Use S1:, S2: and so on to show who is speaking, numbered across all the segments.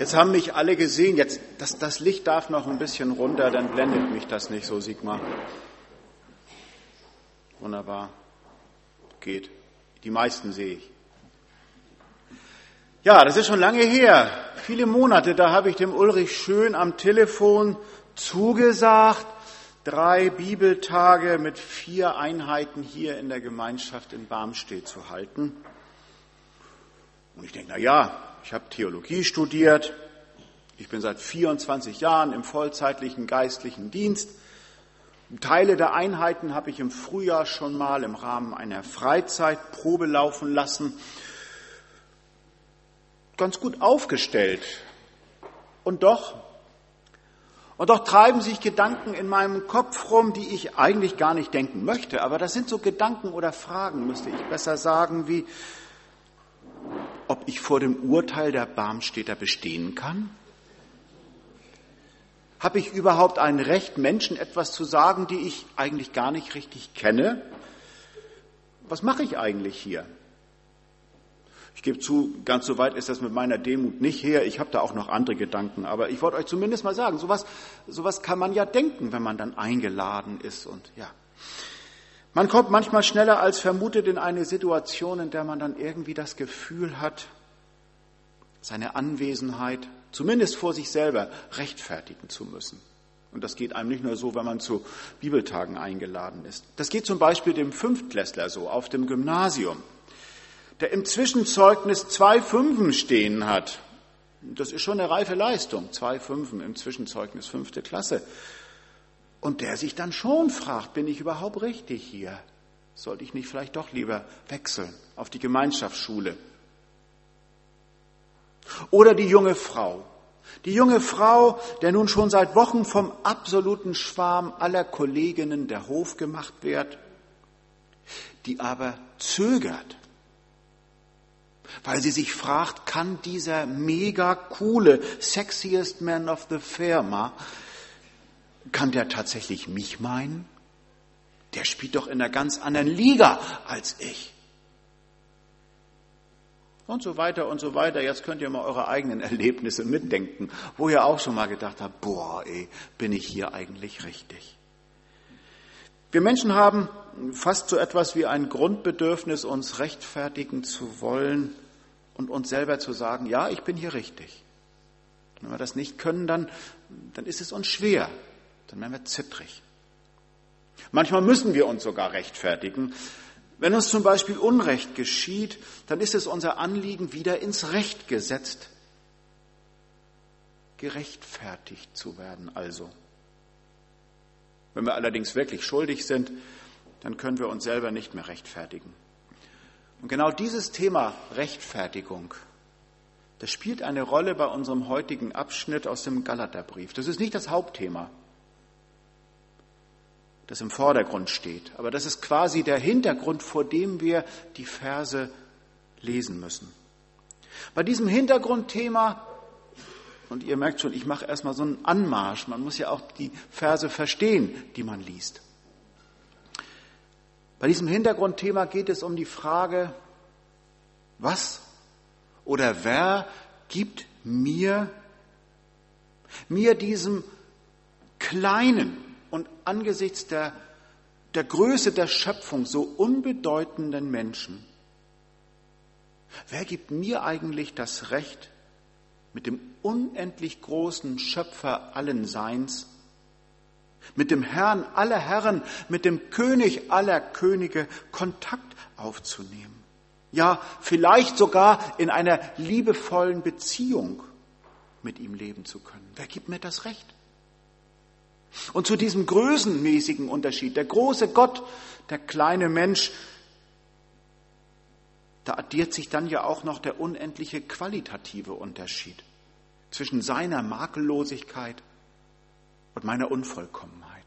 S1: Jetzt haben mich alle gesehen. Jetzt, das, das Licht darf noch ein bisschen runter, dann blendet mich das nicht so, Sigmar. Wunderbar. Geht. Die meisten sehe ich. Ja, das ist schon lange her. Viele Monate, da habe ich dem Ulrich Schön am Telefon zugesagt, drei Bibeltage mit vier Einheiten hier in der Gemeinschaft in Barmstedt zu halten. Und ich denke, na ja, ich habe Theologie studiert. Ich bin seit 24 Jahren im vollzeitlichen geistlichen Dienst. Teile der Einheiten habe ich im Frühjahr schon mal im Rahmen einer Freizeitprobe laufen lassen. Ganz gut aufgestellt. Und doch, und doch treiben sich Gedanken in meinem Kopf rum, die ich eigentlich gar nicht denken möchte. Aber das sind so Gedanken oder Fragen, müsste ich besser sagen, wie, ob ich vor dem Urteil der Barmstädter bestehen kann? Habe ich überhaupt ein Recht, Menschen etwas zu sagen, die ich eigentlich gar nicht richtig kenne? Was mache ich eigentlich hier? Ich gebe zu, ganz so weit ist das mit meiner Demut nicht her. Ich habe da auch noch andere Gedanken. Aber ich wollte euch zumindest mal sagen, sowas, sowas kann man ja denken, wenn man dann eingeladen ist. Und ja, man kommt manchmal schneller als vermutet in eine Situation, in der man dann irgendwie das Gefühl hat, seine Anwesenheit, zumindest vor sich selber, rechtfertigen zu müssen. Und das geht einem nicht nur so, wenn man zu Bibeltagen eingeladen ist. Das geht zum Beispiel dem Fünftklässler so auf dem Gymnasium, der im Zwischenzeugnis zwei Fünfen stehen hat. Das ist schon eine reife Leistung, zwei Fünfen im Zwischenzeugnis fünfte Klasse. Und der sich dann schon fragt, bin ich überhaupt richtig hier? Sollte ich nicht vielleicht doch lieber wechseln auf die Gemeinschaftsschule? Oder die junge Frau. Die junge Frau, der nun schon seit Wochen vom absoluten Schwarm aller Kolleginnen der Hof gemacht wird, die aber zögert, weil sie sich fragt, kann dieser mega coole, sexiest man of the Firma kann der tatsächlich mich meinen? Der spielt doch in einer ganz anderen Liga als ich. Und so weiter und so weiter. Jetzt könnt ihr mal eure eigenen Erlebnisse mitdenken, wo ihr auch schon mal gedacht habt, boah, ey, bin ich hier eigentlich richtig? Wir Menschen haben fast so etwas wie ein Grundbedürfnis, uns rechtfertigen zu wollen und uns selber zu sagen, ja, ich bin hier richtig. Wenn wir das nicht können, dann, dann ist es uns schwer, dann werden wir zittrig. Manchmal müssen wir uns sogar rechtfertigen. Wenn uns zum Beispiel Unrecht geschieht, dann ist es unser Anliegen, wieder ins Recht gesetzt, gerechtfertigt zu werden also. Wenn wir allerdings wirklich schuldig sind, dann können wir uns selber nicht mehr rechtfertigen. Und genau dieses Thema Rechtfertigung, das spielt eine Rolle bei unserem heutigen Abschnitt aus dem Galaterbrief. Das ist nicht das Hauptthema das im Vordergrund steht. Aber das ist quasi der Hintergrund, vor dem wir die Verse lesen müssen. Bei diesem Hintergrundthema, und ihr merkt schon, ich mache erstmal so einen Anmarsch, man muss ja auch die Verse verstehen, die man liest. Bei diesem Hintergrundthema geht es um die Frage, was oder wer gibt mir, mir diesem kleinen, und angesichts der, der Größe der Schöpfung so unbedeutenden Menschen, wer gibt mir eigentlich das Recht, mit dem unendlich großen Schöpfer allen Seins, mit dem Herrn aller Herren, mit dem König aller Könige Kontakt aufzunehmen? Ja, vielleicht sogar in einer liebevollen Beziehung mit ihm leben zu können. Wer gibt mir das Recht? Und zu diesem größenmäßigen Unterschied, der große Gott, der kleine Mensch, da addiert sich dann ja auch noch der unendliche qualitative Unterschied zwischen seiner Makellosigkeit und meiner Unvollkommenheit,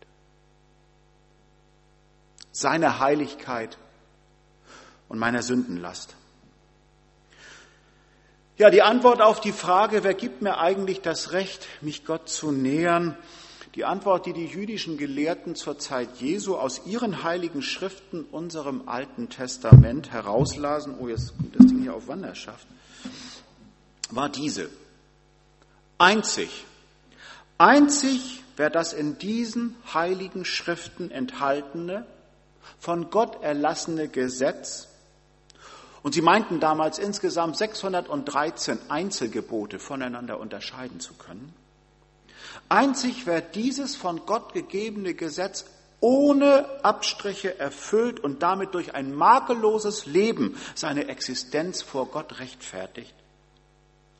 S1: seiner Heiligkeit und meiner Sündenlast. Ja, die Antwort auf die Frage, wer gibt mir eigentlich das Recht, mich Gott zu nähern, die Antwort, die die jüdischen Gelehrten zur Zeit Jesu aus ihren heiligen Schriften, unserem Alten Testament herauslasen, oh, jetzt kommt das Ding hier auf Wanderschaft, war diese. Einzig, einzig wer das in diesen heiligen Schriften enthaltene, von Gott erlassene Gesetz, und sie meinten damals insgesamt 613 Einzelgebote voneinander unterscheiden zu können, einzig wer dieses von Gott gegebene Gesetz ohne Abstriche erfüllt und damit durch ein makelloses Leben seine Existenz vor Gott rechtfertigt,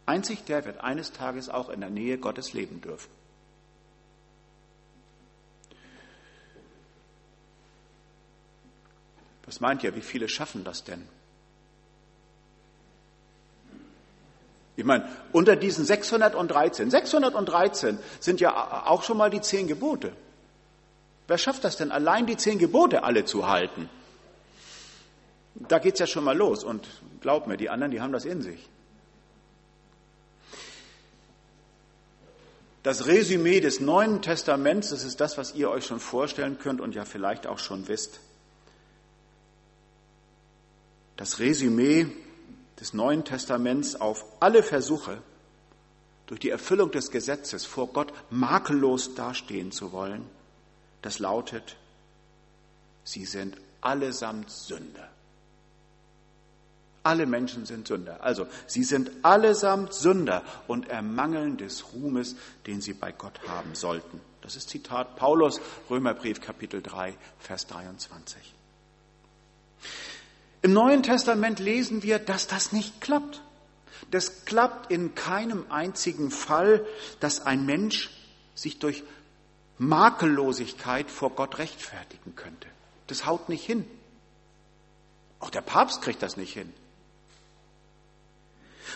S1: einzig der wird eines Tages auch in der Nähe Gottes leben dürfen. Was meint ihr, wie viele schaffen das denn? Ich meine, unter diesen 613, 613 sind ja auch schon mal die zehn Gebote. Wer schafft das denn, allein die zehn Gebote alle zu halten? Da geht's ja schon mal los. Und glaub mir, die anderen, die haben das in sich. Das Resümee des Neuen Testaments, das ist das, was ihr euch schon vorstellen könnt und ja vielleicht auch schon wisst. Das Resümee des Neuen Testaments auf alle Versuche, durch die Erfüllung des Gesetzes vor Gott makellos dastehen zu wollen, das lautet, sie sind allesamt Sünder. Alle Menschen sind Sünder. Also, sie sind allesamt Sünder und ermangeln des Ruhmes, den sie bei Gott haben sollten. Das ist Zitat Paulus, Römerbrief Kapitel 3, Vers 23. Im Neuen Testament lesen wir, dass das nicht klappt. Das klappt in keinem einzigen Fall, dass ein Mensch sich durch Makellosigkeit vor Gott rechtfertigen könnte. Das haut nicht hin. Auch der Papst kriegt das nicht hin.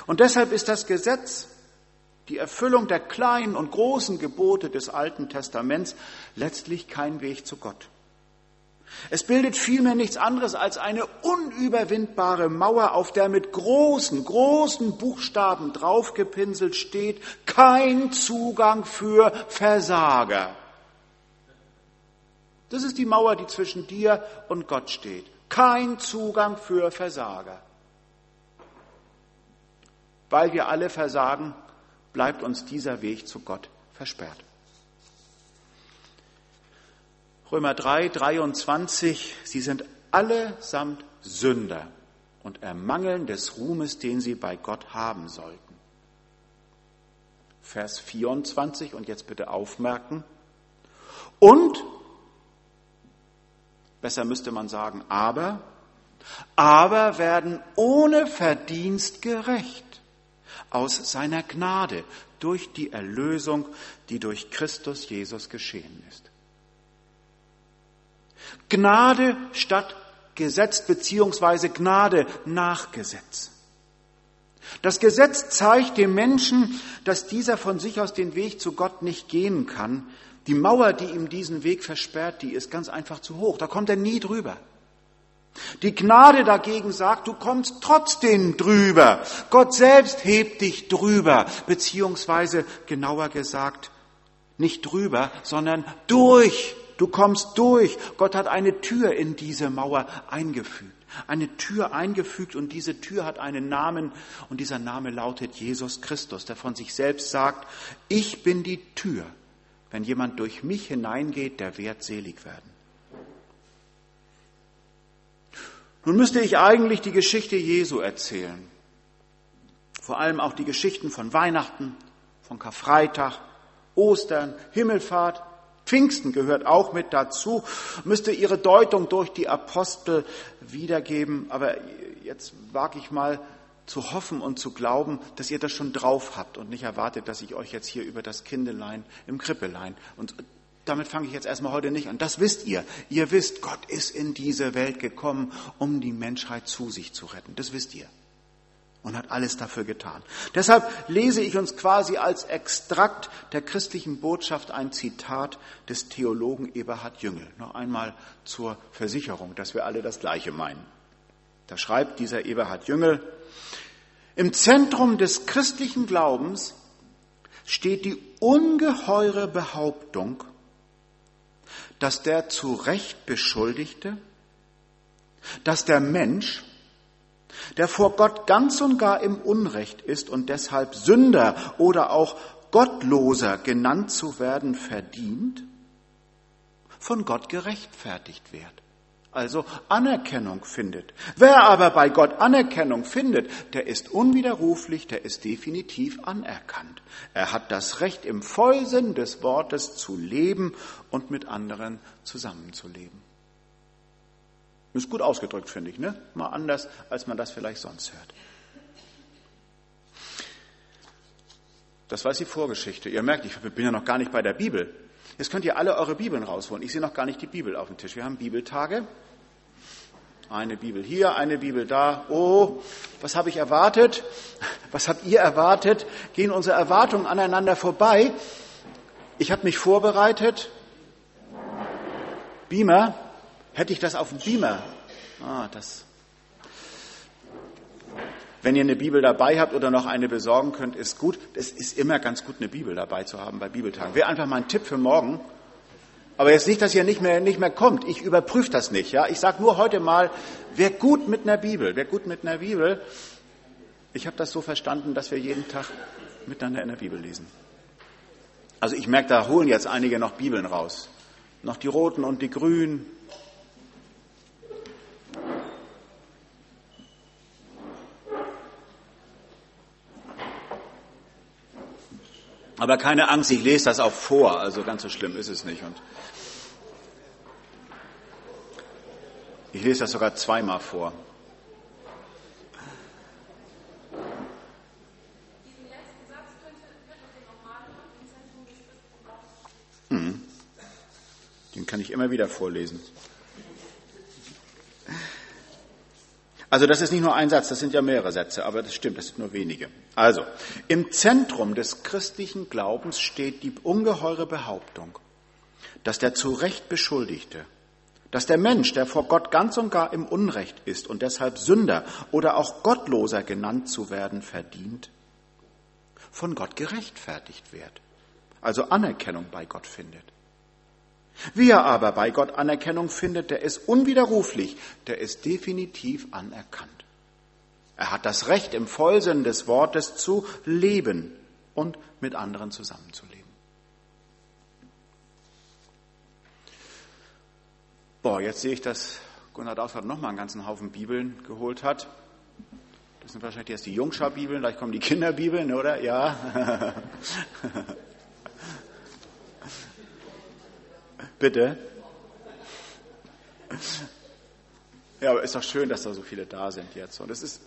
S1: Und deshalb ist das Gesetz, die Erfüllung der kleinen und großen Gebote des Alten Testaments, letztlich kein Weg zu Gott. Es bildet vielmehr nichts anderes als eine unüberwindbare Mauer, auf der mit großen, großen Buchstaben draufgepinselt steht, kein Zugang für Versager. Das ist die Mauer, die zwischen dir und Gott steht. Kein Zugang für Versager. Weil wir alle versagen, bleibt uns dieser Weg zu Gott versperrt. Römer 3, 23, sie sind allesamt Sünder und ermangeln des Ruhmes, den sie bei Gott haben sollten. Vers 24 und jetzt bitte aufmerken. Und Besser müsste man sagen, aber, aber werden ohne Verdienst gerecht aus seiner Gnade durch die Erlösung, die durch Christus Jesus geschehen ist. Gnade statt Gesetz beziehungsweise Gnade nach Gesetz. Das Gesetz zeigt dem Menschen, dass dieser von sich aus den Weg zu Gott nicht gehen kann, die Mauer, die ihm diesen Weg versperrt, die ist ganz einfach zu hoch. Da kommt er nie drüber. Die Gnade dagegen sagt, du kommst trotzdem drüber. Gott selbst hebt dich drüber, beziehungsweise genauer gesagt, nicht drüber, sondern durch. Du kommst durch. Gott hat eine Tür in diese Mauer eingefügt. Eine Tür eingefügt und diese Tür hat einen Namen und dieser Name lautet Jesus Christus, der von sich selbst sagt, ich bin die Tür. Wenn jemand durch mich hineingeht, der wird selig werden. Nun müsste ich eigentlich die Geschichte Jesu erzählen. Vor allem auch die Geschichten von Weihnachten, von Karfreitag, Ostern, Himmelfahrt, Pfingsten gehört auch mit dazu, müsste ihre Deutung durch die Apostel wiedergeben. Aber jetzt wage ich mal zu hoffen und zu glauben, dass ihr das schon drauf habt und nicht erwartet, dass ich euch jetzt hier über das Kindelein im Krippelein und damit fange ich jetzt erstmal heute nicht an. Das wisst ihr. Ihr wisst, Gott ist in diese Welt gekommen, um die Menschheit zu sich zu retten. Das wisst ihr. Und hat alles dafür getan. Deshalb lese ich uns quasi als Extrakt der christlichen Botschaft ein Zitat des Theologen Eberhard Jüngel. Noch einmal zur Versicherung, dass wir alle das Gleiche meinen. Da schreibt dieser Eberhard Jüngel, im Zentrum des christlichen Glaubens steht die ungeheure Behauptung, dass der zu Recht Beschuldigte, dass der Mensch, der vor Gott ganz und gar im Unrecht ist und deshalb Sünder oder auch Gottloser genannt zu werden verdient, von Gott gerechtfertigt wird. Also Anerkennung findet. Wer aber bei Gott Anerkennung findet, der ist unwiderruflich, der ist definitiv anerkannt. Er hat das Recht, im Vollsinn des Wortes zu leben und mit anderen zusammenzuleben. Ist gut ausgedrückt, finde ich, ne? Mal anders, als man das vielleicht sonst hört. Das war die Vorgeschichte. Ihr merkt, ich bin ja noch gar nicht bei der Bibel. Jetzt könnt ihr alle eure Bibeln rausholen. Ich sehe noch gar nicht die Bibel auf dem Tisch. Wir haben Bibeltage. Eine Bibel hier, eine Bibel da. Oh, was habe ich erwartet? Was habt ihr erwartet? Gehen unsere Erwartungen aneinander vorbei? Ich habe mich vorbereitet. Beamer, hätte ich das auf dem Beamer? Ah, das wenn ihr eine Bibel dabei habt oder noch eine besorgen könnt, ist gut. Es ist immer ganz gut, eine Bibel dabei zu haben bei Bibeltagen. Wäre einfach mal ein Tipp für morgen. Aber jetzt nicht, dass ihr nicht mehr, nicht mehr kommt. Ich überprüfe das nicht. Ja? Ich sage nur heute mal, wer gut mit einer Bibel, wer gut mit einer Bibel. Ich habe das so verstanden, dass wir jeden Tag miteinander in der Bibel lesen. Also ich merke, da holen jetzt einige noch Bibeln raus. Noch die roten und die grünen. Aber keine Angst, ich lese das auch vor, also ganz so schlimm ist es nicht. Und ich lese das sogar zweimal vor. Hm. Den kann ich immer wieder vorlesen. Also das ist nicht nur ein Satz, das sind ja mehrere Sätze, aber das stimmt, das sind nur wenige. Also, im Zentrum des christlichen Glaubens steht die ungeheure Behauptung, dass der zu Recht Beschuldigte, dass der Mensch, der vor Gott ganz und gar im Unrecht ist und deshalb Sünder oder auch Gottloser genannt zu werden verdient, von Gott gerechtfertigt wird, also Anerkennung bei Gott findet. Wer aber bei Gott Anerkennung findet, der ist unwiderruflich, der ist definitiv anerkannt. Er hat das Recht, im Vollsinn des Wortes zu leben und mit anderen zusammenzuleben. Boah, jetzt sehe ich, dass Gunnar Dausfahrt noch mal einen ganzen Haufen Bibeln geholt hat. Das sind wahrscheinlich erst die Jungschar-Bibeln, gleich kommen die Kinderbibeln, oder? Ja. Bitte? Ja, aber ist doch schön, dass da so viele da sind jetzt. Und es ist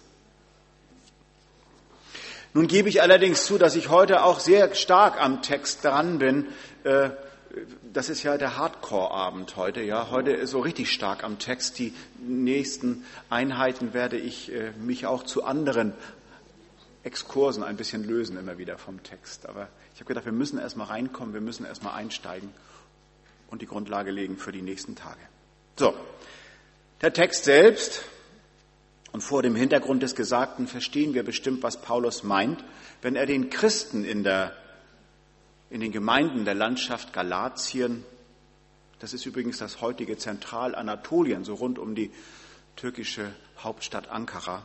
S1: nun gebe ich allerdings zu, dass ich heute auch sehr stark am Text dran bin. Äh, das ist ja der Hardcore-Abend heute, ja. Heute ist so richtig stark am Text. Die nächsten Einheiten werde ich äh, mich auch zu anderen Exkursen ein bisschen lösen, immer wieder vom Text. Aber ich habe gedacht, wir müssen erstmal reinkommen, wir müssen erstmal einsteigen und die Grundlage legen für die nächsten Tage. So, der Text selbst und vor dem Hintergrund des Gesagten verstehen wir bestimmt, was Paulus meint, wenn er den Christen in, der, in den Gemeinden der Landschaft Galatien, das ist übrigens das heutige Zentralanatolien, so rund um die türkische Hauptstadt Ankara,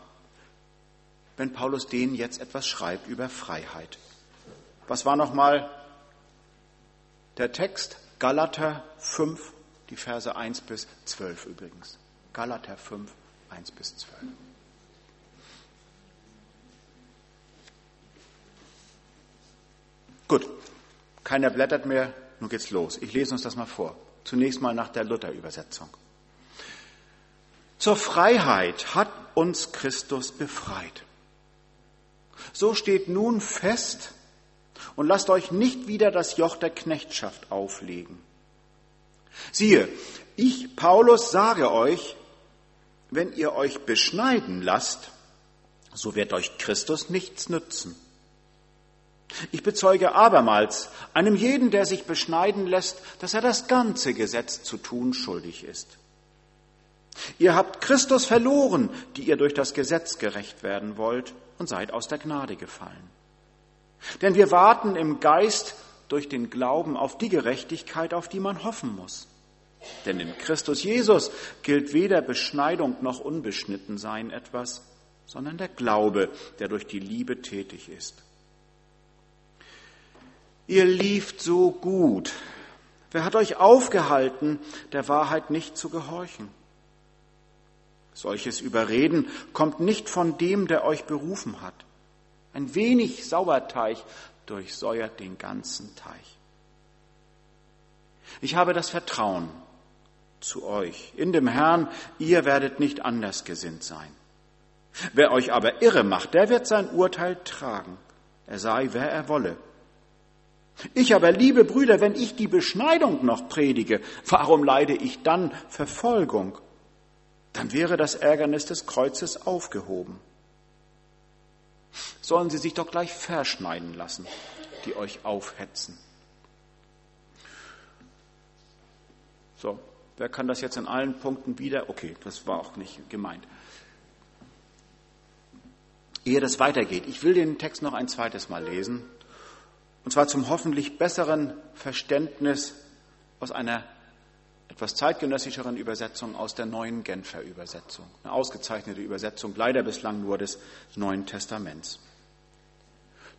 S1: wenn Paulus denen jetzt etwas schreibt über Freiheit. Was war nochmal der Text? Galater 5, die Verse 1 bis 12 übrigens. Galater 5, 1 bis 12. Gut, keiner blättert mehr, nun geht's los. Ich lese uns das mal vor. Zunächst mal nach der Luther-Übersetzung. Zur Freiheit hat uns Christus befreit. So steht nun fest, und lasst euch nicht wieder das Joch der Knechtschaft auflegen. Siehe, ich, Paulus, sage euch, wenn ihr euch beschneiden lasst, so wird euch Christus nichts nützen. Ich bezeuge abermals einem jeden, der sich beschneiden lässt, dass er das ganze Gesetz zu tun schuldig ist. Ihr habt Christus verloren, die ihr durch das Gesetz gerecht werden wollt, und seid aus der Gnade gefallen. Denn wir warten im Geist durch den Glauben auf die Gerechtigkeit, auf die man hoffen muss. Denn in Christus Jesus gilt weder Beschneidung noch Unbeschnittensein etwas, sondern der Glaube, der durch die Liebe tätig ist. Ihr lieft so gut. Wer hat euch aufgehalten, der Wahrheit nicht zu gehorchen? Solches Überreden kommt nicht von dem, der euch berufen hat. Ein wenig Sauerteig durchsäuert den ganzen Teich. Ich habe das Vertrauen zu euch in dem Herrn, ihr werdet nicht anders gesinnt sein. Wer euch aber irre macht, der wird sein Urteil tragen, er sei, wer er wolle. Ich aber, liebe Brüder, wenn ich die Beschneidung noch predige, warum leide ich dann Verfolgung? Dann wäre das Ärgernis des Kreuzes aufgehoben sollen sie sich doch gleich verschneiden lassen, die euch aufhetzen. So, wer kann das jetzt in allen Punkten wieder? Okay, das war auch nicht gemeint. Ehe das weitergeht, ich will den Text noch ein zweites Mal lesen, und zwar zum hoffentlich besseren Verständnis aus einer etwas zeitgenössischeren Übersetzung aus der neuen Genfer Übersetzung. Eine ausgezeichnete Übersetzung, leider bislang nur des Neuen Testaments.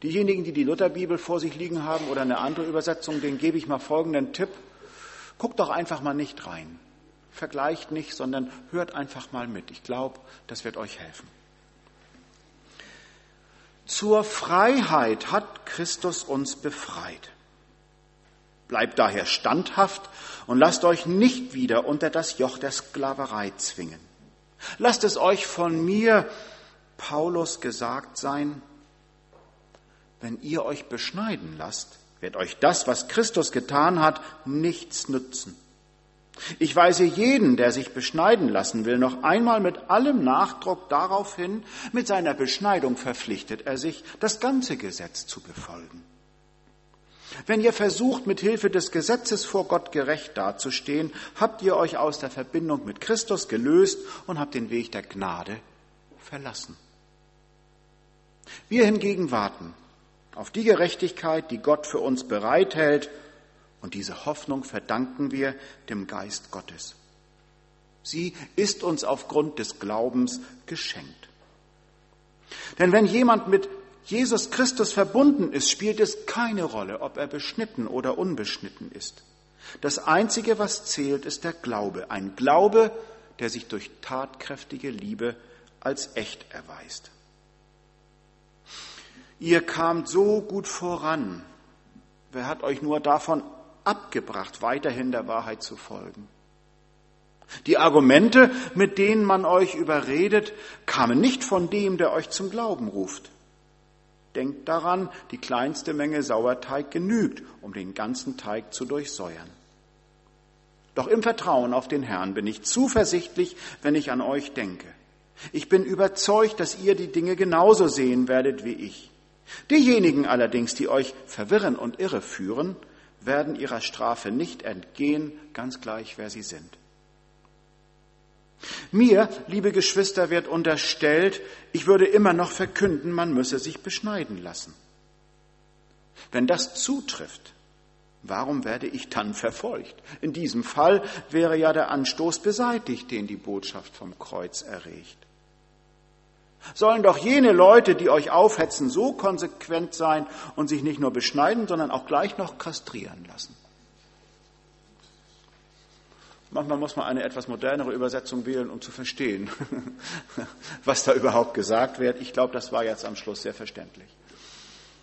S1: Diejenigen, die die Lutherbibel vor sich liegen haben oder eine andere Übersetzung, denen gebe ich mal folgenden Tipp. Guckt doch einfach mal nicht rein. Vergleicht nicht, sondern hört einfach mal mit. Ich glaube, das wird euch helfen. Zur Freiheit hat Christus uns befreit. Bleibt daher standhaft und lasst euch nicht wieder unter das Joch der Sklaverei zwingen. Lasst es euch von mir, Paulus, gesagt sein, wenn ihr euch beschneiden lasst, wird euch das, was Christus getan hat, nichts nützen. Ich weise jeden, der sich beschneiden lassen will, noch einmal mit allem Nachdruck darauf hin, mit seiner Beschneidung verpflichtet er sich, das ganze Gesetz zu befolgen. Wenn ihr versucht, mit Hilfe des Gesetzes vor Gott gerecht dazustehen, habt ihr euch aus der Verbindung mit Christus gelöst und habt den Weg der Gnade verlassen. Wir hingegen warten auf die Gerechtigkeit, die Gott für uns bereithält, und diese Hoffnung verdanken wir dem Geist Gottes. Sie ist uns aufgrund des Glaubens geschenkt. Denn wenn jemand mit Jesus Christus verbunden ist, spielt es keine Rolle, ob er beschnitten oder unbeschnitten ist. Das Einzige, was zählt, ist der Glaube. Ein Glaube, der sich durch tatkräftige Liebe als echt erweist. Ihr kamt so gut voran. Wer hat euch nur davon abgebracht, weiterhin der Wahrheit zu folgen? Die Argumente, mit denen man euch überredet, kamen nicht von dem, der euch zum Glauben ruft. Denkt daran, die kleinste Menge Sauerteig genügt, um den ganzen Teig zu durchsäuern. Doch im Vertrauen auf den Herrn bin ich zuversichtlich, wenn ich an euch denke. Ich bin überzeugt, dass ihr die Dinge genauso sehen werdet wie ich. Diejenigen allerdings, die euch verwirren und irreführen, werden ihrer Strafe nicht entgehen, ganz gleich, wer sie sind. Mir, liebe Geschwister, wird unterstellt, ich würde immer noch verkünden, man müsse sich beschneiden lassen. Wenn das zutrifft, warum werde ich dann verfolgt? In diesem Fall wäre ja der Anstoß beseitigt, den die Botschaft vom Kreuz erregt. Sollen doch jene Leute, die euch aufhetzen, so konsequent sein und sich nicht nur beschneiden, sondern auch gleich noch kastrieren lassen. Manchmal muss man eine etwas modernere Übersetzung wählen, um zu verstehen, was da überhaupt gesagt wird. Ich glaube, das war jetzt am Schluss sehr verständlich.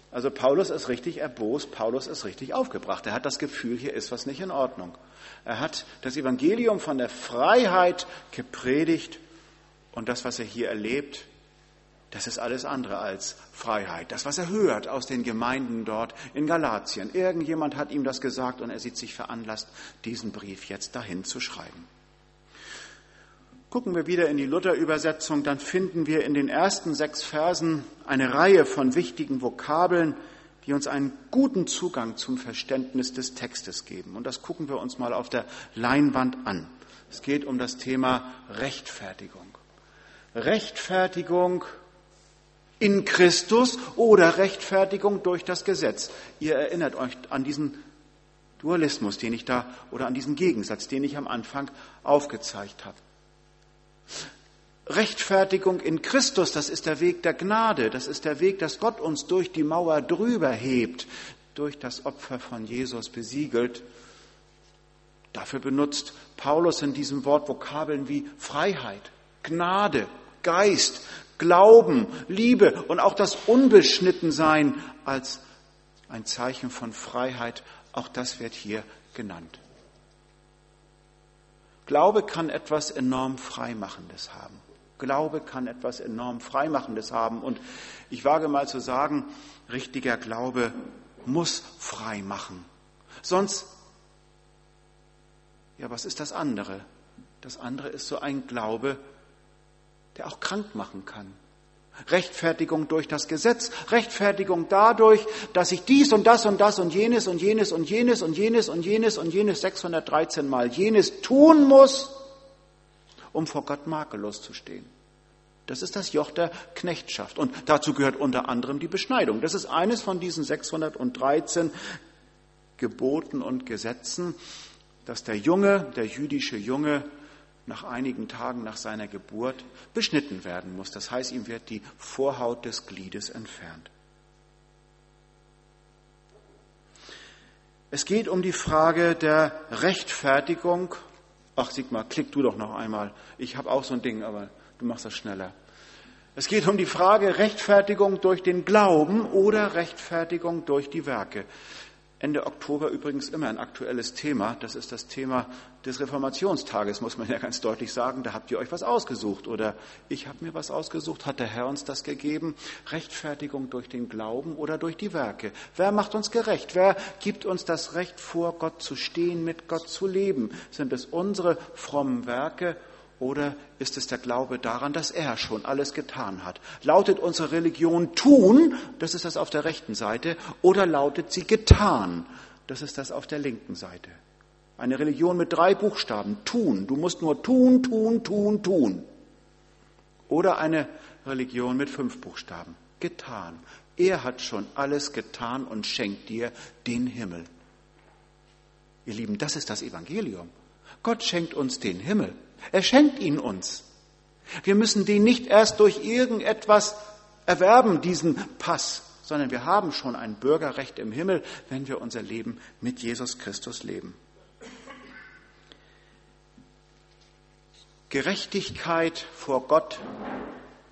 S1: Also Paulus ist richtig erbost, Paulus ist richtig aufgebracht. Er hat das Gefühl, hier ist was nicht in Ordnung. Er hat das Evangelium von der Freiheit gepredigt und das, was er hier erlebt, das ist alles andere als Freiheit. Das, was er hört aus den Gemeinden dort in Galatien. Irgendjemand hat ihm das gesagt und er sieht sich veranlasst, diesen Brief jetzt dahin zu schreiben. Gucken wir wieder in die Luther-Übersetzung, dann finden wir in den ersten sechs Versen eine Reihe von wichtigen Vokabeln, die uns einen guten Zugang zum Verständnis des Textes geben. Und das gucken wir uns mal auf der Leinwand an. Es geht um das Thema Rechtfertigung. Rechtfertigung in Christus oder Rechtfertigung durch das Gesetz. Ihr erinnert euch an diesen Dualismus, den ich da, oder an diesen Gegensatz, den ich am Anfang aufgezeigt habe. Rechtfertigung in Christus, das ist der Weg der Gnade, das ist der Weg, dass Gott uns durch die Mauer drüber hebt. durch das Opfer von Jesus besiegelt. Dafür benutzt Paulus in diesem Wort Vokabeln wie Freiheit, Gnade, Geist, Glauben, Liebe und auch das Unbeschnittensein als ein Zeichen von Freiheit. Auch das wird hier genannt. Glaube kann etwas enorm Freimachendes haben. Glaube kann etwas enorm Freimachendes haben. Und ich wage mal zu sagen, richtiger Glaube muss frei machen. Sonst, ja, was ist das andere? Das andere ist so ein Glaube, der auch krank machen kann. Rechtfertigung durch das Gesetz, Rechtfertigung dadurch, dass ich dies und das und das und jenes und jenes und jenes und jenes und jenes und jenes 613 Mal jenes tun muss, um vor Gott makellos zu stehen. Das ist das Joch der Knechtschaft. Und dazu gehört unter anderem die Beschneidung. Das ist eines von diesen 613 Geboten und Gesetzen, dass der Junge, der jüdische Junge, nach einigen Tagen nach seiner Geburt beschnitten werden muss. Das heißt, ihm wird die Vorhaut des Gliedes entfernt. Es geht um die Frage der Rechtfertigung. Ach, Sigmar, klick du doch noch einmal. Ich habe auch so ein Ding, aber du machst das schneller. Es geht um die Frage Rechtfertigung durch den Glauben oder Rechtfertigung durch die Werke. Ende Oktober übrigens immer ein aktuelles Thema. Das ist das Thema des Reformationstages, muss man ja ganz deutlich sagen. Da habt ihr euch was ausgesucht oder ich habe mir was ausgesucht. Hat der Herr uns das gegeben? Rechtfertigung durch den Glauben oder durch die Werke? Wer macht uns gerecht? Wer gibt uns das Recht vor, Gott zu stehen, mit Gott zu leben? Sind es unsere frommen Werke oder ist es der Glaube daran, dass er schon alles getan hat? Lautet unsere Religion tun, das ist das auf der rechten Seite, oder lautet sie getan, das ist das auf der linken Seite? Eine Religion mit drei Buchstaben, tun, du musst nur tun, tun, tun, tun. Oder eine Religion mit fünf Buchstaben, getan. Er hat schon alles getan und schenkt dir den Himmel. Ihr Lieben, das ist das Evangelium. Gott schenkt uns den Himmel. Er schenkt ihn uns. Wir müssen den nicht erst durch irgendetwas erwerben, diesen Pass, sondern wir haben schon ein Bürgerrecht im Himmel, wenn wir unser Leben mit Jesus Christus leben. Gerechtigkeit vor Gott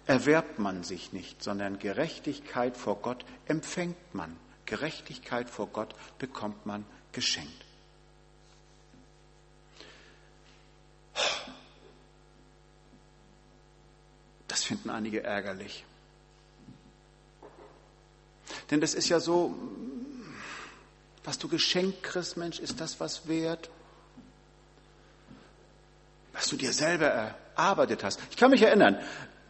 S1: erwerbt man sich nicht, sondern Gerechtigkeit vor Gott empfängt man. Gerechtigkeit vor Gott bekommt man geschenkt. Das finden einige ärgerlich. Denn das ist ja so, was du geschenkt kriegst, Mensch, ist das was wert? Was du dir selber erarbeitet hast. Ich kann mich erinnern,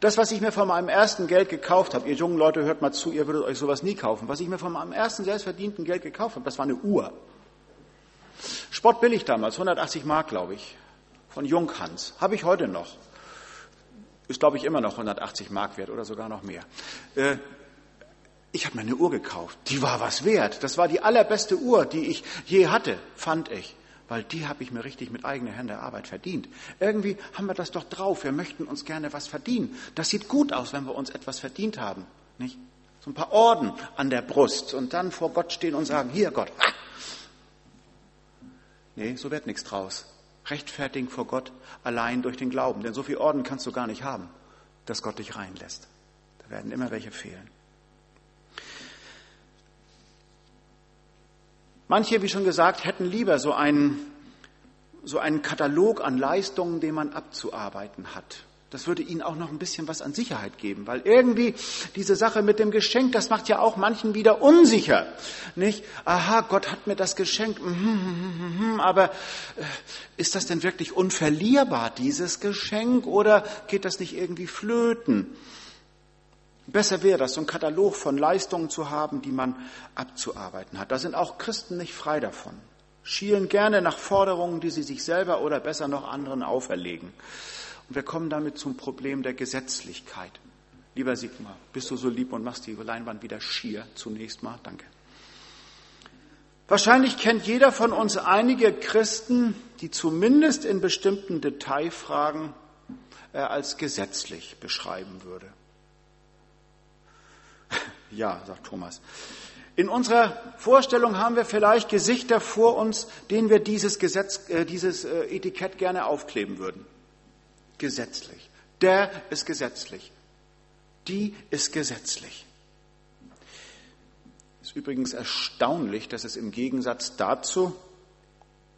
S1: das, was ich mir von meinem ersten Geld gekauft habe, ihr jungen Leute hört mal zu, ihr würdet euch sowas nie kaufen. Was ich mir von meinem ersten selbstverdienten Geld gekauft habe, das war eine Uhr. Sportbillig damals, 180 Mark, glaube ich, von Junghans. Habe ich heute noch. Ist, glaube ich, immer noch 180 Mark wert oder sogar noch mehr. Äh, ich habe mir eine Uhr gekauft. Die war was wert. Das war die allerbeste Uhr, die ich je hatte, fand ich. Weil die habe ich mir richtig mit eigener Hände Arbeit verdient. Irgendwie haben wir das doch drauf. Wir möchten uns gerne was verdienen. Das sieht gut aus, wenn wir uns etwas verdient haben. Nicht? So ein paar Orden an der Brust und dann vor Gott stehen und sagen, hier Gott. Ah! Nee, so wird nichts draus rechtfertigen vor Gott allein durch den Glauben. Denn so viel Orden kannst du gar nicht haben, dass Gott dich reinlässt. Da werden immer welche fehlen. Manche, wie schon gesagt, hätten lieber so einen, so einen Katalog an Leistungen, den man abzuarbeiten hat. Das würde ihnen auch noch ein bisschen was an Sicherheit geben, weil irgendwie diese Sache mit dem Geschenk, das macht ja auch manchen wieder unsicher. Nicht? Aha, Gott hat mir das geschenkt, mhm, mhm, mhm, aber äh, ist das denn wirklich unverlierbar, dieses Geschenk, oder geht das nicht irgendwie flöten? Besser wäre das, so einen Katalog von Leistungen zu haben, die man abzuarbeiten hat. Da sind auch Christen nicht frei davon. Schielen gerne nach Forderungen, die sie sich selber oder besser noch anderen auferlegen. Und wir kommen damit zum Problem der Gesetzlichkeit. Lieber Sigmar, bist du so lieb und machst die Leinwand wieder schier zunächst mal? Danke. Wahrscheinlich kennt jeder von uns einige Christen, die zumindest in bestimmten Detailfragen äh, als gesetzlich beschreiben würde. Ja, sagt Thomas. In unserer Vorstellung haben wir vielleicht Gesichter vor uns, denen wir dieses, Gesetz, äh, dieses äh, Etikett gerne aufkleben würden. Gesetzlich. Der ist gesetzlich. Die ist gesetzlich. Ist übrigens erstaunlich, dass es im Gegensatz dazu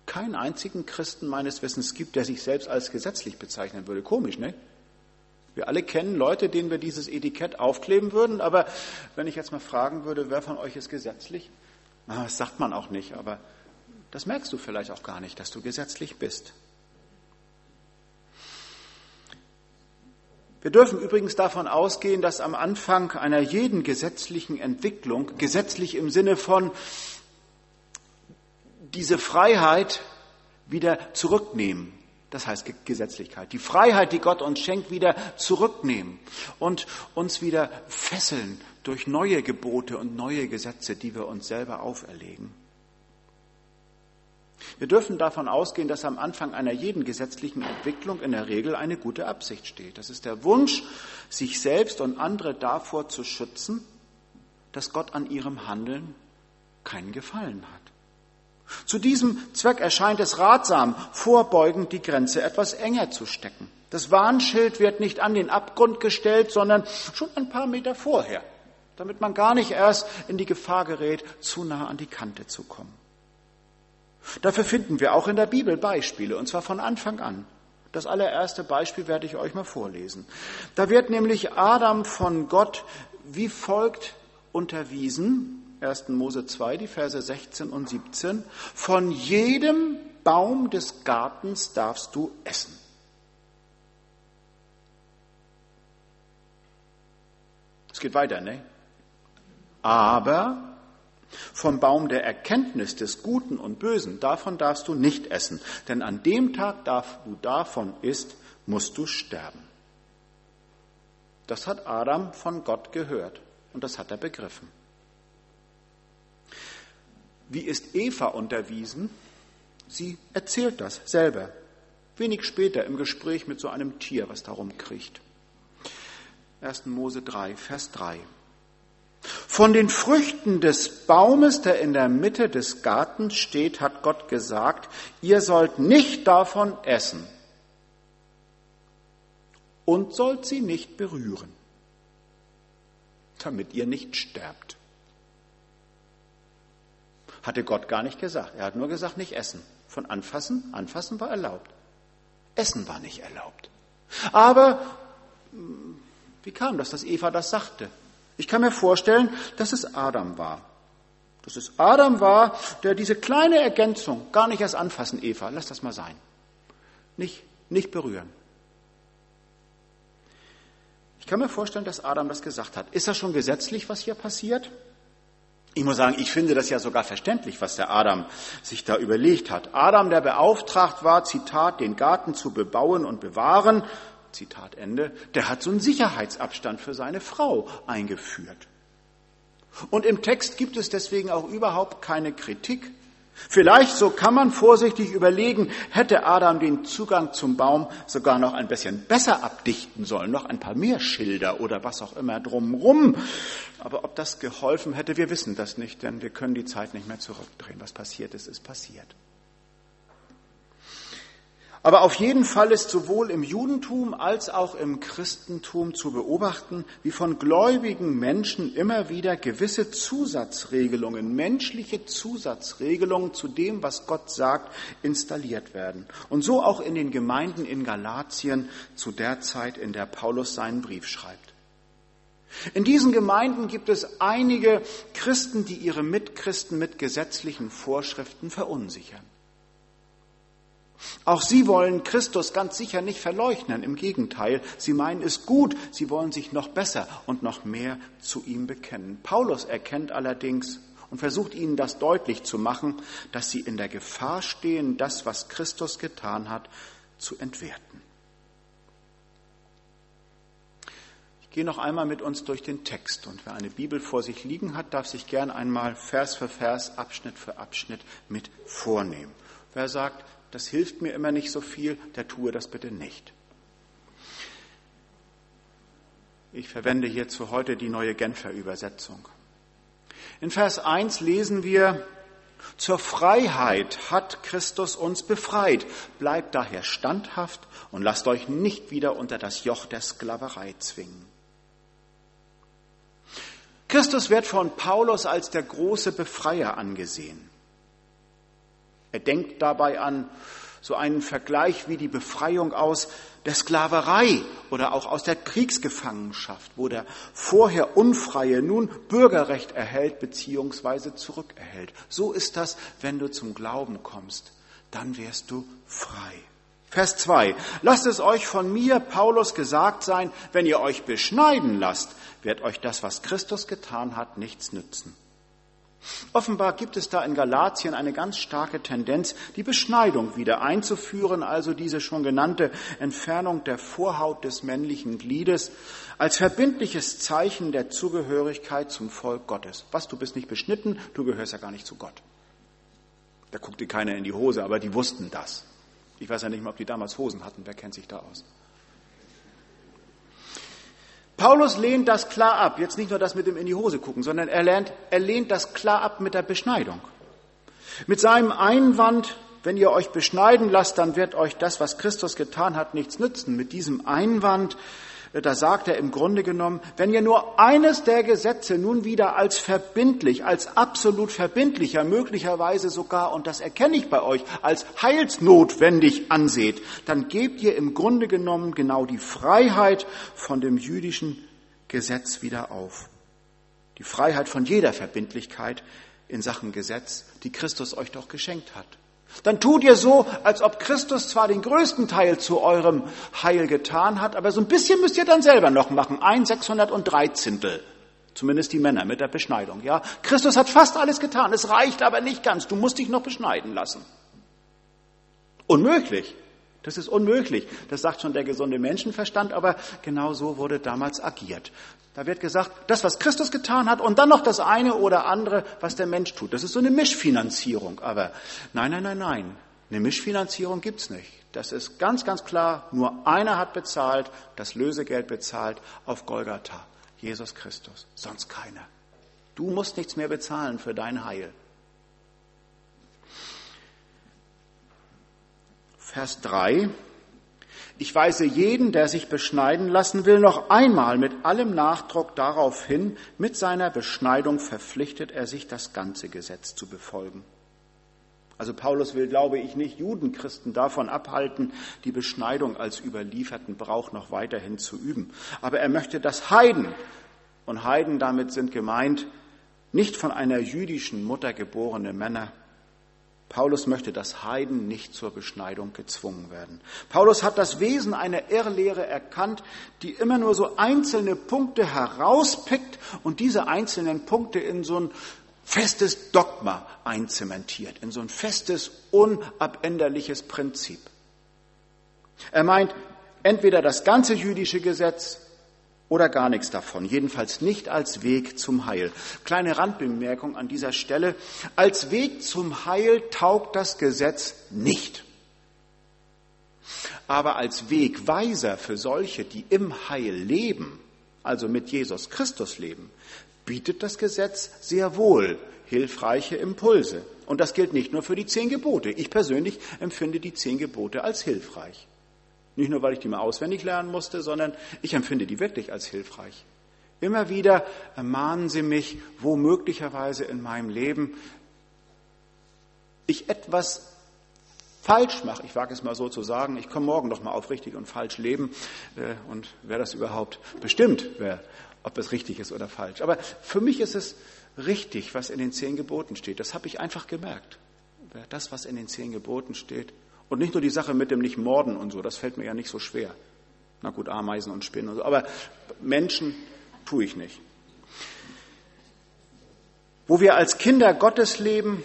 S1: keinen einzigen Christen meines Wissens gibt, der sich selbst als gesetzlich bezeichnen würde. Komisch, ne? Wir alle kennen Leute, denen wir dieses Etikett aufkleben würden, aber wenn ich jetzt mal fragen würde, wer von euch ist gesetzlich? Das sagt man auch nicht, aber das merkst du vielleicht auch gar nicht, dass du gesetzlich bist. Wir dürfen übrigens davon ausgehen, dass am Anfang einer jeden gesetzlichen Entwicklung, gesetzlich im Sinne von diese Freiheit wieder zurücknehmen, das heißt Gesetzlichkeit, die Freiheit, die Gott uns schenkt, wieder zurücknehmen und uns wieder fesseln durch neue Gebote und neue Gesetze, die wir uns selber auferlegen. Wir dürfen davon ausgehen, dass am Anfang einer jeden gesetzlichen Entwicklung in der Regel eine gute Absicht steht. Das ist der Wunsch, sich selbst und andere davor zu schützen, dass Gott an ihrem Handeln keinen Gefallen hat. Zu diesem Zweck erscheint es ratsam, vorbeugend die Grenze etwas enger zu stecken. Das Warnschild wird nicht an den Abgrund gestellt, sondern schon ein paar Meter vorher, damit man gar nicht erst in die Gefahr gerät, zu nah an die Kante zu kommen. Dafür finden wir auch in der Bibel Beispiele, und zwar von Anfang an. Das allererste Beispiel werde ich euch mal vorlesen. Da wird nämlich Adam von Gott wie folgt unterwiesen, 1. Mose 2, die Verse 16 und 17, von jedem Baum des Gartens darfst du essen. Es geht weiter, ne? Aber vom Baum der Erkenntnis des Guten und Bösen, davon darfst du nicht essen, denn an dem Tag, da du davon isst, musst du sterben. Das hat Adam von Gott gehört und das hat er begriffen. Wie ist Eva unterwiesen? Sie erzählt das selber. Wenig später im Gespräch mit so einem Tier, was darum kriecht. 1. Mose 3, Vers 3. Von den Früchten des Baumes, der in der Mitte des Gartens steht, hat Gott gesagt, ihr sollt nicht davon essen und sollt sie nicht berühren, damit ihr nicht sterbt. Hatte Gott gar nicht gesagt. Er hat nur gesagt, nicht essen. Von anfassen, anfassen war erlaubt. Essen war nicht erlaubt. Aber wie kam das, dass Eva das sagte? Ich kann mir vorstellen, dass es Adam war. Dass es Adam war, der diese kleine Ergänzung gar nicht erst anfassen, Eva, lass das mal sein. Nicht, nicht berühren. Ich kann mir vorstellen, dass Adam das gesagt hat. Ist das schon gesetzlich, was hier passiert? Ich muss sagen, ich finde das ja sogar verständlich, was der Adam sich da überlegt hat. Adam, der beauftragt war, Zitat, den Garten zu bebauen und bewahren, Zitat Ende, der hat so einen Sicherheitsabstand für seine Frau eingeführt. Und im Text gibt es deswegen auch überhaupt keine Kritik. Vielleicht, so kann man vorsichtig überlegen, hätte Adam den Zugang zum Baum sogar noch ein bisschen besser abdichten sollen, noch ein paar mehr Schilder oder was auch immer drumrum. Aber ob das geholfen hätte, wir wissen das nicht, denn wir können die Zeit nicht mehr zurückdrehen. Was passiert ist, ist passiert. Aber auf jeden Fall ist sowohl im Judentum als auch im Christentum zu beobachten, wie von gläubigen Menschen immer wieder gewisse Zusatzregelungen, menschliche Zusatzregelungen zu dem, was Gott sagt, installiert werden. Und so auch in den Gemeinden in Galatien zu der Zeit, in der Paulus seinen Brief schreibt. In diesen Gemeinden gibt es einige Christen, die ihre Mitchristen mit gesetzlichen Vorschriften verunsichern. Auch sie wollen Christus ganz sicher nicht verleugnen. Im Gegenteil, sie meinen es gut. Sie wollen sich noch besser und noch mehr zu ihm bekennen. Paulus erkennt allerdings und versucht ihnen das deutlich zu machen, dass sie in der Gefahr stehen, das, was Christus getan hat, zu entwerten. Ich gehe noch einmal mit uns durch den Text und wer eine Bibel vor sich liegen hat, darf sich gern einmal Vers für Vers, Abschnitt für Abschnitt mit vornehmen. Wer sagt, das hilft mir immer nicht so viel, der tue das bitte nicht. Ich verwende hierzu heute die neue Genfer Übersetzung. In Vers 1 lesen wir, zur Freiheit hat Christus uns befreit. Bleibt daher standhaft und lasst euch nicht wieder unter das Joch der Sklaverei zwingen. Christus wird von Paulus als der große Befreier angesehen. Er denkt dabei an so einen Vergleich wie die Befreiung aus der Sklaverei oder auch aus der Kriegsgefangenschaft, wo der vorher Unfreie nun Bürgerrecht erhält bzw. zurückerhält. So ist das, wenn du zum Glauben kommst. Dann wirst du frei. Vers 2. Lasst es euch von mir, Paulus, gesagt sein, wenn ihr euch beschneiden lasst, wird euch das, was Christus getan hat, nichts nützen. Offenbar gibt es da in Galatien eine ganz starke Tendenz, die Beschneidung wieder einzuführen, also diese schon genannte Entfernung der Vorhaut des männlichen Gliedes als verbindliches Zeichen der Zugehörigkeit zum Volk Gottes. Was, du bist nicht beschnitten, du gehörst ja gar nicht zu Gott. Da guckte keiner in die Hose, aber die wussten das. Ich weiß ja nicht mal, ob die damals Hosen hatten, wer kennt sich da aus? Paulus lehnt das klar ab. Jetzt nicht nur das mit dem in die Hose gucken, sondern er, lernt, er lehnt das klar ab mit der Beschneidung. Mit seinem Einwand, wenn ihr euch beschneiden lasst, dann wird euch das, was Christus getan hat, nichts nützen. Mit diesem Einwand da sagt er im Grunde genommen, wenn ihr nur eines der Gesetze nun wieder als verbindlich, als absolut verbindlicher, möglicherweise sogar, und das erkenne ich bei euch, als heilsnotwendig anseht, dann gebt ihr im Grunde genommen genau die Freiheit von dem jüdischen Gesetz wieder auf. Die Freiheit von jeder Verbindlichkeit in Sachen Gesetz, die Christus euch doch geschenkt hat. Dann tut ihr so, als ob Christus zwar den größten Teil zu eurem Heil getan hat, aber so ein bisschen müsst ihr dann selber noch machen. Ein Sechshundertdreizehntel. Zumindest die Männer mit der Beschneidung, ja. Christus hat fast alles getan. Es reicht aber nicht ganz. Du musst dich noch beschneiden lassen. Unmöglich. Das ist unmöglich. Das sagt schon der gesunde Menschenverstand, aber genau so wurde damals agiert. Da wird gesagt, das, was Christus getan hat und dann noch das eine oder andere, was der Mensch tut. Das ist so eine Mischfinanzierung. Aber nein, nein, nein, nein. Eine Mischfinanzierung gibt's nicht. Das ist ganz, ganz klar. Nur einer hat bezahlt, das Lösegeld bezahlt auf Golgatha. Jesus Christus. Sonst keiner. Du musst nichts mehr bezahlen für dein Heil. Vers 3. Ich weise jeden, der sich beschneiden lassen will, noch einmal mit allem Nachdruck darauf hin, mit seiner Beschneidung verpflichtet er sich, das ganze Gesetz zu befolgen. Also Paulus will, glaube ich, nicht Judenchristen davon abhalten, die Beschneidung als überlieferten Brauch noch weiterhin zu üben. Aber er möchte, dass Heiden, und Heiden damit sind gemeint, nicht von einer jüdischen Mutter geborene Männer, Paulus möchte, dass Heiden nicht zur Beschneidung gezwungen werden. Paulus hat das Wesen einer Irrlehre erkannt, die immer nur so einzelne Punkte herauspickt und diese einzelnen Punkte in so ein festes Dogma einzementiert, in so ein festes, unabänderliches Prinzip. Er meint, entweder das ganze jüdische Gesetz oder gar nichts davon, jedenfalls nicht als Weg zum Heil. Kleine Randbemerkung an dieser Stelle. Als Weg zum Heil taugt das Gesetz nicht. Aber als Wegweiser für solche, die im Heil leben, also mit Jesus Christus leben, bietet das Gesetz sehr wohl hilfreiche Impulse. Und das gilt nicht nur für die zehn Gebote. Ich persönlich empfinde die zehn Gebote als hilfreich. Nicht nur, weil ich die mal auswendig lernen musste, sondern ich empfinde die wirklich als hilfreich. Immer wieder ermahnen sie mich, wo möglicherweise in meinem Leben ich etwas falsch mache. Ich wage es mal so zu sagen. Ich komme morgen noch mal auf richtig und falsch leben. Äh, und wer das überhaupt bestimmt, wer, ob es richtig ist oder falsch. Aber für mich ist es richtig, was in den zehn Geboten steht. Das habe ich einfach gemerkt. Das, was in den zehn Geboten steht, und nicht nur die Sache mit dem Nicht-Morden und so, das fällt mir ja nicht so schwer. Na gut, Ameisen und Spinnen und so, aber Menschen tue ich nicht. Wo wir als Kinder Gottes leben,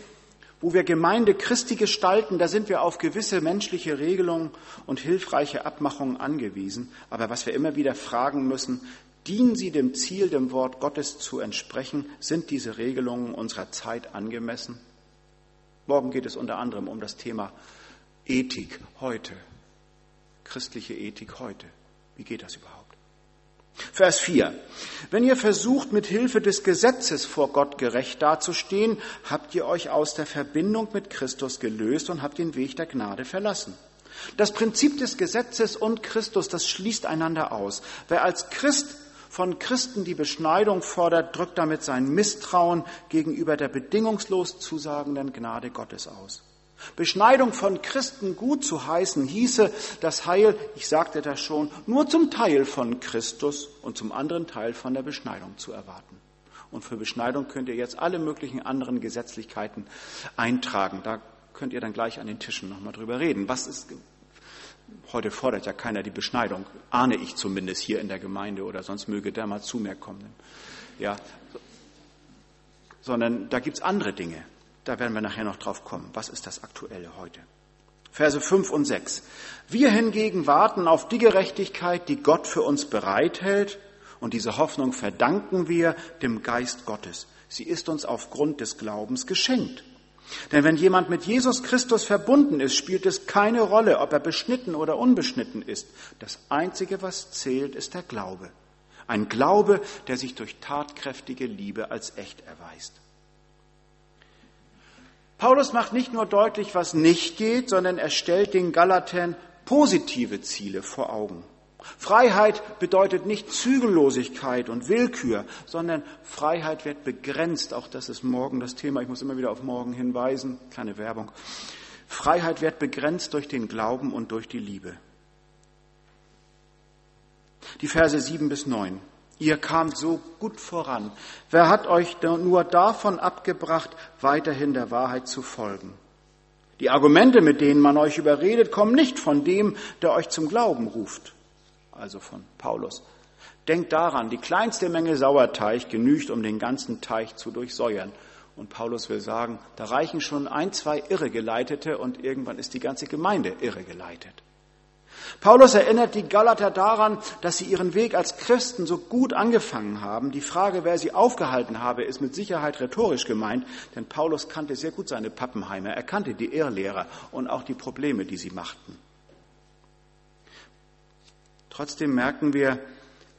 S1: wo wir Gemeinde Christi gestalten, da sind wir auf gewisse menschliche Regelungen und hilfreiche Abmachungen angewiesen. Aber was wir immer wieder fragen müssen, dienen sie dem Ziel, dem Wort Gottes zu entsprechen? Sind diese Regelungen unserer Zeit angemessen? Morgen geht es unter anderem um das Thema Ethik heute, christliche Ethik heute. Wie geht das überhaupt? Vers 4. Wenn ihr versucht, mit Hilfe des Gesetzes vor Gott gerecht dazustehen, habt ihr euch aus der Verbindung mit Christus gelöst und habt den Weg der Gnade verlassen. Das Prinzip des Gesetzes und Christus, das schließt einander aus. Wer als Christ von Christen die Beschneidung fordert, drückt damit sein Misstrauen gegenüber der bedingungslos zusagenden Gnade Gottes aus. Beschneidung von Christen gut zu heißen, hieße das Heil, ich sagte das schon, nur zum Teil von Christus und zum anderen Teil von der Beschneidung zu erwarten. Und für Beschneidung könnt ihr jetzt alle möglichen anderen Gesetzlichkeiten eintragen. Da könnt ihr dann gleich an den Tischen nochmal drüber reden. Was ist, heute fordert ja keiner die Beschneidung, ahne ich zumindest hier in der Gemeinde oder sonst möge der mal zu mir kommen. Ja, sondern da gibt's andere Dinge. Da werden wir nachher noch drauf kommen. Was ist das Aktuelle heute? Verse 5 und 6. Wir hingegen warten auf die Gerechtigkeit, die Gott für uns bereithält. Und diese Hoffnung verdanken wir dem Geist Gottes. Sie ist uns aufgrund des Glaubens geschenkt. Denn wenn jemand mit Jesus Christus verbunden ist, spielt es keine Rolle, ob er beschnitten oder unbeschnitten ist. Das Einzige, was zählt, ist der Glaube. Ein Glaube, der sich durch tatkräftige Liebe als echt erweist. Paulus macht nicht nur deutlich, was nicht geht, sondern er stellt den Galatern positive Ziele vor Augen. Freiheit bedeutet nicht Zügellosigkeit und Willkür, sondern Freiheit wird begrenzt. Auch das ist morgen das Thema. Ich muss immer wieder auf morgen hinweisen. Kleine Werbung. Freiheit wird begrenzt durch den Glauben und durch die Liebe. Die Verse sieben bis neun. Ihr kamt so gut voran. Wer hat euch nur davon abgebracht, weiterhin der Wahrheit zu folgen? Die Argumente, mit denen man euch überredet, kommen nicht von dem, der euch zum Glauben ruft, also von Paulus. Denkt daran, die kleinste Menge Sauerteig genügt, um den ganzen Teich zu durchsäuern. Und Paulus will sagen, da reichen schon ein, zwei Irregeleitete und irgendwann ist die ganze Gemeinde irregeleitet. Paulus erinnert die Galater daran, dass sie ihren Weg als Christen so gut angefangen haben. Die Frage, wer sie aufgehalten habe, ist mit Sicherheit rhetorisch gemeint, denn Paulus kannte sehr gut seine Pappenheimer, er kannte die Irrlehrer und auch die Probleme, die sie machten. Trotzdem merken wir,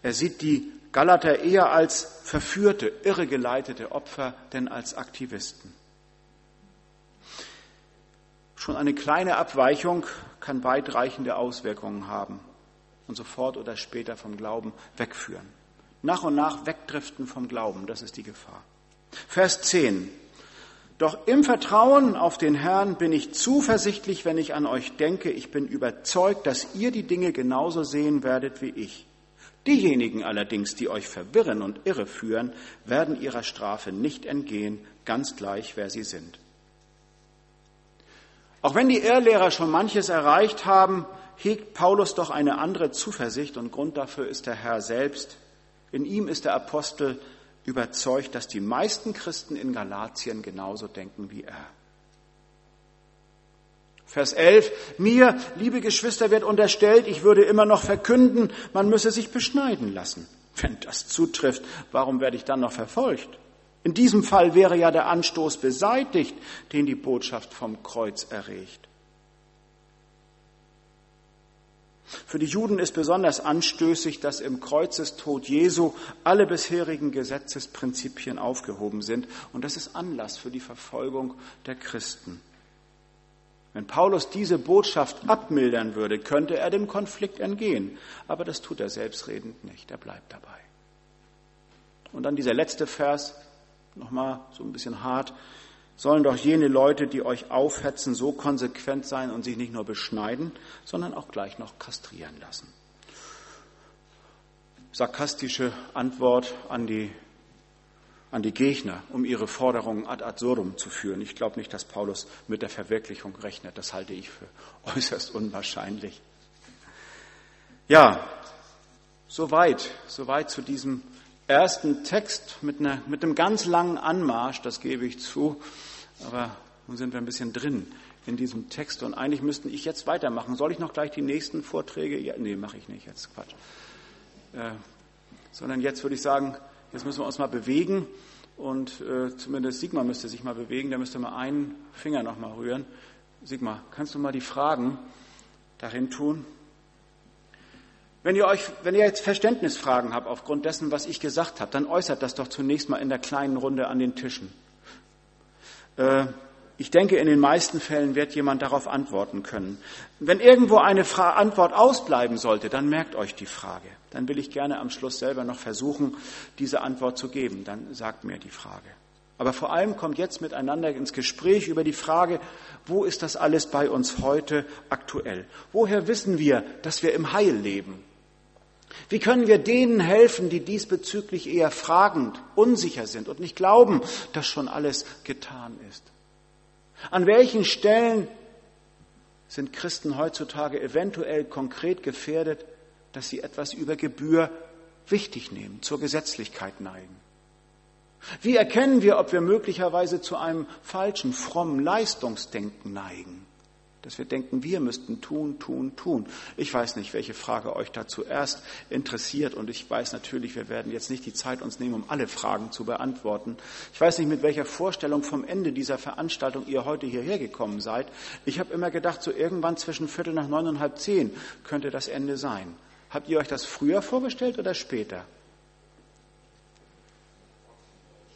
S1: er sieht die Galater eher als verführte, irregeleitete Opfer, denn als Aktivisten. Schon eine kleine Abweichung kann weitreichende Auswirkungen haben und sofort oder später vom Glauben wegführen. Nach und nach wegdriften vom Glauben, das ist die Gefahr. Vers 10. Doch im Vertrauen auf den Herrn bin ich zuversichtlich, wenn ich an euch denke. Ich bin überzeugt, dass ihr die Dinge genauso sehen werdet wie ich. Diejenigen allerdings, die euch verwirren und irreführen, werden ihrer Strafe nicht entgehen, ganz gleich, wer sie sind. Auch wenn die Irrlehrer schon manches erreicht haben, hegt Paulus doch eine andere Zuversicht und Grund dafür ist der Herr selbst. In ihm ist der Apostel überzeugt, dass die meisten Christen in Galatien genauso denken wie er. Vers 11. Mir, liebe Geschwister, wird unterstellt, ich würde immer noch verkünden, man müsse sich beschneiden lassen. Wenn das zutrifft, warum werde ich dann noch verfolgt? In diesem Fall wäre ja der Anstoß beseitigt, den die Botschaft vom Kreuz erregt. Für die Juden ist besonders anstößig, dass im Kreuzestod Jesu alle bisherigen Gesetzesprinzipien aufgehoben sind. Und das ist Anlass für die Verfolgung der Christen. Wenn Paulus diese Botschaft abmildern würde, könnte er dem Konflikt entgehen. Aber das tut er selbstredend nicht. Er bleibt dabei. Und dann dieser letzte Vers, nochmal so ein bisschen hart, sollen doch jene Leute, die euch aufhetzen, so konsequent sein und sich nicht nur beschneiden, sondern auch gleich noch kastrieren lassen. Sarkastische Antwort an die, an die Gegner, um ihre Forderungen ad absurdum zu führen. Ich glaube nicht, dass Paulus mit der Verwirklichung rechnet. Das halte ich für äußerst unwahrscheinlich. Ja, soweit, soweit zu diesem ersten Text mit, einer, mit einem ganz langen Anmarsch, das gebe ich zu, aber nun sind wir ein bisschen drin in diesem Text und eigentlich müsste ich jetzt weitermachen. Soll ich noch gleich die nächsten Vorträge? Ja, nee, mache ich nicht, jetzt Quatsch. Äh, sondern jetzt würde ich sagen, jetzt müssen wir uns mal bewegen und äh, zumindest Sigmar müsste sich mal bewegen, der müsste mal einen Finger noch mal rühren. Sigmar, kannst du mal die Fragen darin tun? Wenn ihr, euch, wenn ihr jetzt Verständnisfragen habt aufgrund dessen, was ich gesagt habe, dann äußert das doch zunächst mal in der kleinen Runde an den Tischen. Äh, ich denke, in den meisten Fällen wird jemand darauf antworten können. Wenn irgendwo eine Fra Antwort ausbleiben sollte, dann merkt euch die Frage. Dann will ich gerne am Schluss selber noch versuchen, diese Antwort zu geben. Dann sagt mir die Frage. Aber vor allem kommt jetzt miteinander ins Gespräch über die Frage, wo ist das alles bei uns heute aktuell? Woher wissen wir, dass wir im Heil leben? Wie können wir denen helfen, die diesbezüglich eher fragend, unsicher sind und nicht glauben, dass schon alles getan ist? An welchen Stellen sind Christen heutzutage eventuell konkret gefährdet, dass sie etwas über Gebühr wichtig nehmen, zur Gesetzlichkeit neigen? Wie erkennen wir, ob wir möglicherweise zu einem falschen, frommen Leistungsdenken neigen? Dass wir denken, wir müssten tun, tun, tun. Ich weiß nicht, welche Frage euch da zuerst interessiert und ich weiß natürlich, wir werden jetzt nicht die Zeit uns nehmen, um alle Fragen zu beantworten. Ich weiß nicht, mit welcher Vorstellung vom Ende dieser Veranstaltung ihr heute hierher gekommen seid. Ich habe immer gedacht, so irgendwann zwischen Viertel nach neun und halb zehn könnte das Ende sein. Habt ihr euch das früher vorgestellt oder später?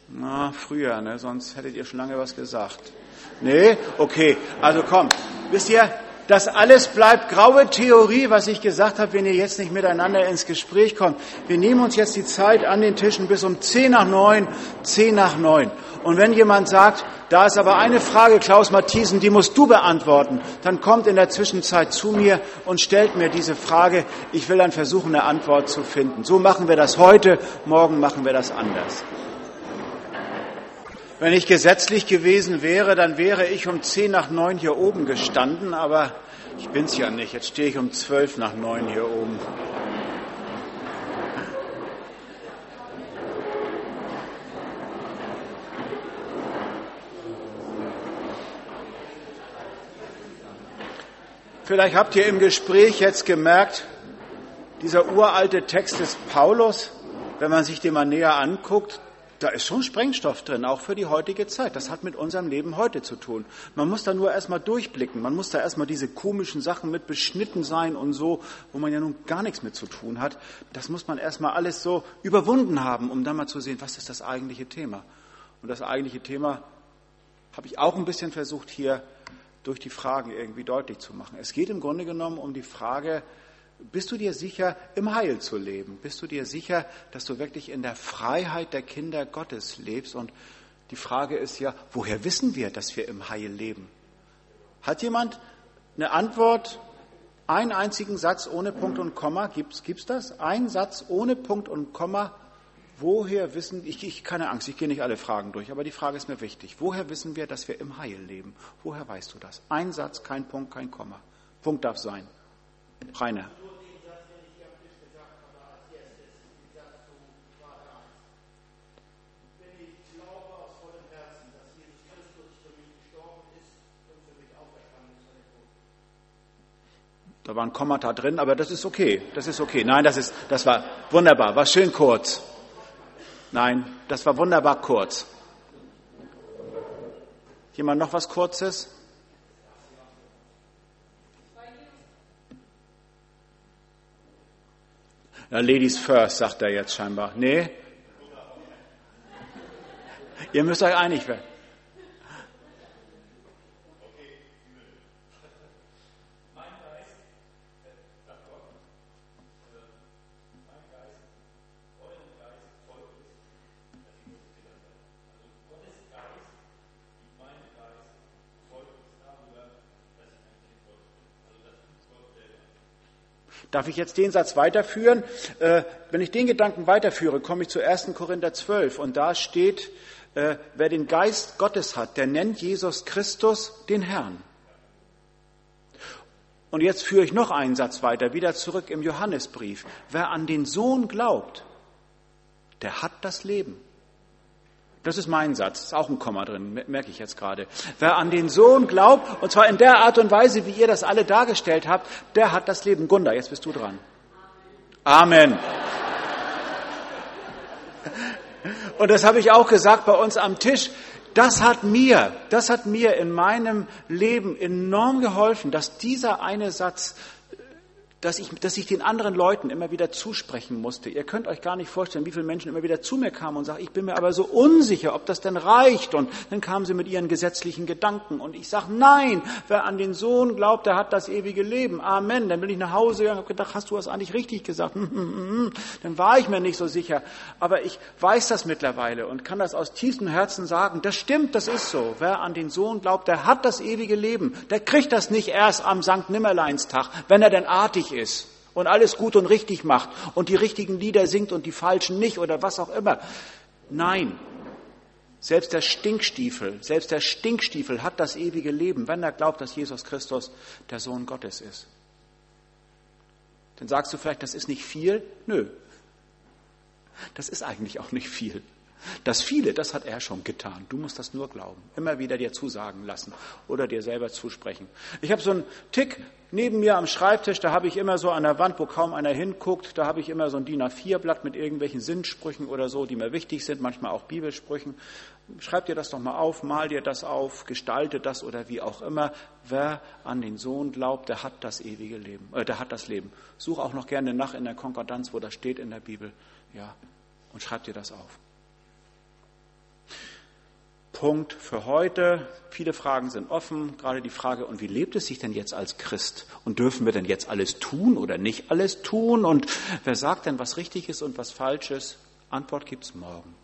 S1: Na, früher, ne? sonst hättet ihr schon lange was gesagt. Nee? Okay, also komm. Wisst ihr, das alles bleibt graue Theorie, was ich gesagt habe, wenn ihr jetzt nicht miteinander ins Gespräch kommt. Wir nehmen uns jetzt die Zeit an den Tischen bis um zehn nach neun, zehn nach neun. Und wenn jemand sagt, da ist aber eine Frage, Klaus Mathiesen, die musst du beantworten, dann kommt in der Zwischenzeit zu mir und stellt mir diese Frage. Ich will dann versuchen, eine Antwort zu finden. So machen wir das heute, morgen machen wir das anders. Wenn ich gesetzlich gewesen wäre, dann wäre ich um zehn nach neun hier oben gestanden, aber ich bin's ja nicht. Jetzt stehe ich um zwölf nach neun hier oben. Vielleicht habt ihr im Gespräch jetzt gemerkt, dieser uralte Text des Paulus, wenn man sich den mal näher anguckt, da ist schon Sprengstoff drin, auch für die heutige Zeit. Das hat mit unserem Leben heute zu tun. Man muss da nur erstmal durchblicken. Man muss da erstmal diese komischen Sachen mit beschnitten sein und so, wo man ja nun gar nichts mit zu tun hat. Das muss man erstmal alles so überwunden haben, um dann mal zu sehen, was ist das eigentliche Thema. Und das eigentliche Thema habe ich auch ein bisschen versucht, hier durch die Fragen irgendwie deutlich zu machen. Es geht im Grunde genommen um die Frage, bist du dir sicher, im Heil zu leben? Bist du dir sicher, dass du wirklich in der Freiheit der Kinder Gottes lebst? Und die Frage ist ja, woher wissen wir, dass wir im Heil leben? Hat jemand eine Antwort? Einen einzigen Satz ohne Punkt und Komma? Gibt's, gibt's das? Ein Satz ohne Punkt und Komma? Woher wissen, ich, ich keine Angst, ich gehe nicht alle Fragen durch, aber die Frage ist mir wichtig. Woher wissen wir, dass wir im Heil leben? Woher weißt du das? Ein Satz, kein Punkt, kein Komma. Punkt darf sein. Rainer. Da war ein Kommata drin, aber das ist okay. Das ist okay. Nein, das ist, das war wunderbar. War schön kurz. Nein, das war wunderbar kurz. Jemand noch was Kurzes? Na, Ladies first, sagt er jetzt scheinbar. Nee? Ihr müsst euch einig werden. Darf ich jetzt den Satz weiterführen? Äh, wenn ich den Gedanken weiterführe, komme ich zu 1. Korinther 12 und da steht, äh, wer den Geist Gottes hat, der nennt Jesus Christus den Herrn. Und jetzt führe ich noch einen Satz weiter, wieder zurück im Johannesbrief. Wer an den Sohn glaubt, der hat das Leben. Das ist mein Satz, ist auch ein Komma drin, merke ich jetzt gerade. Wer an den Sohn glaubt, und zwar in der Art und Weise, wie ihr das alle dargestellt habt, der hat das Leben. Gunda, jetzt bist du dran. Amen. Und das habe ich auch gesagt bei uns am Tisch. Das hat mir, das hat mir in meinem Leben enorm geholfen, dass dieser eine Satz dass ich, dass ich den anderen Leuten immer wieder zusprechen musste. Ihr könnt euch gar nicht vorstellen, wie viele Menschen immer wieder zu mir kamen und sagten, ich bin mir aber so unsicher, ob das denn reicht. Und dann kamen sie mit ihren gesetzlichen Gedanken. Und ich sage, nein, wer an den Sohn glaubt, der hat das ewige Leben. Amen. Dann bin ich nach Hause gegangen und habe gedacht, hast du das eigentlich richtig gesagt? Hm, hm, hm, dann war ich mir nicht so sicher. Aber ich weiß das mittlerweile und kann das aus tiefstem Herzen sagen. Das stimmt, das ist so. Wer an den Sohn glaubt, der hat das ewige Leben. Der kriegt das nicht erst am Sankt Nimmerleinstag, wenn er denn artig ist und alles gut und richtig macht und die richtigen Lieder singt und die falschen nicht oder was auch immer. Nein, selbst der Stinkstiefel, selbst der Stinkstiefel hat das ewige Leben, wenn er glaubt, dass Jesus Christus der Sohn Gottes ist. Dann sagst du vielleicht, das ist nicht viel. Nö, das ist eigentlich auch nicht viel. Das viele, das hat er schon getan. Du musst das nur glauben. Immer wieder dir zusagen lassen oder dir selber zusprechen. Ich habe so einen Tick neben mir am Schreibtisch, da habe ich immer so an der Wand, wo kaum einer hinguckt, da habe ich immer so ein DIN A4-Blatt mit irgendwelchen Sinnsprüchen oder so, die mir wichtig sind, manchmal auch Bibelsprüchen. Schreib dir das doch mal auf, mal dir das auf, gestalte das oder wie auch immer. Wer an den Sohn glaubt, der hat das ewige Leben, äh, der hat das Leben. Such auch noch gerne nach in der Konkordanz, wo das steht in der Bibel. Ja, und schreib dir das auf. Punkt für heute. Viele Fragen sind offen, gerade die Frage, und wie lebt es sich denn jetzt als Christ? Und dürfen wir denn jetzt alles tun oder nicht alles tun? Und wer sagt denn, was richtig ist und was falsch ist? Antwort gibt's morgen.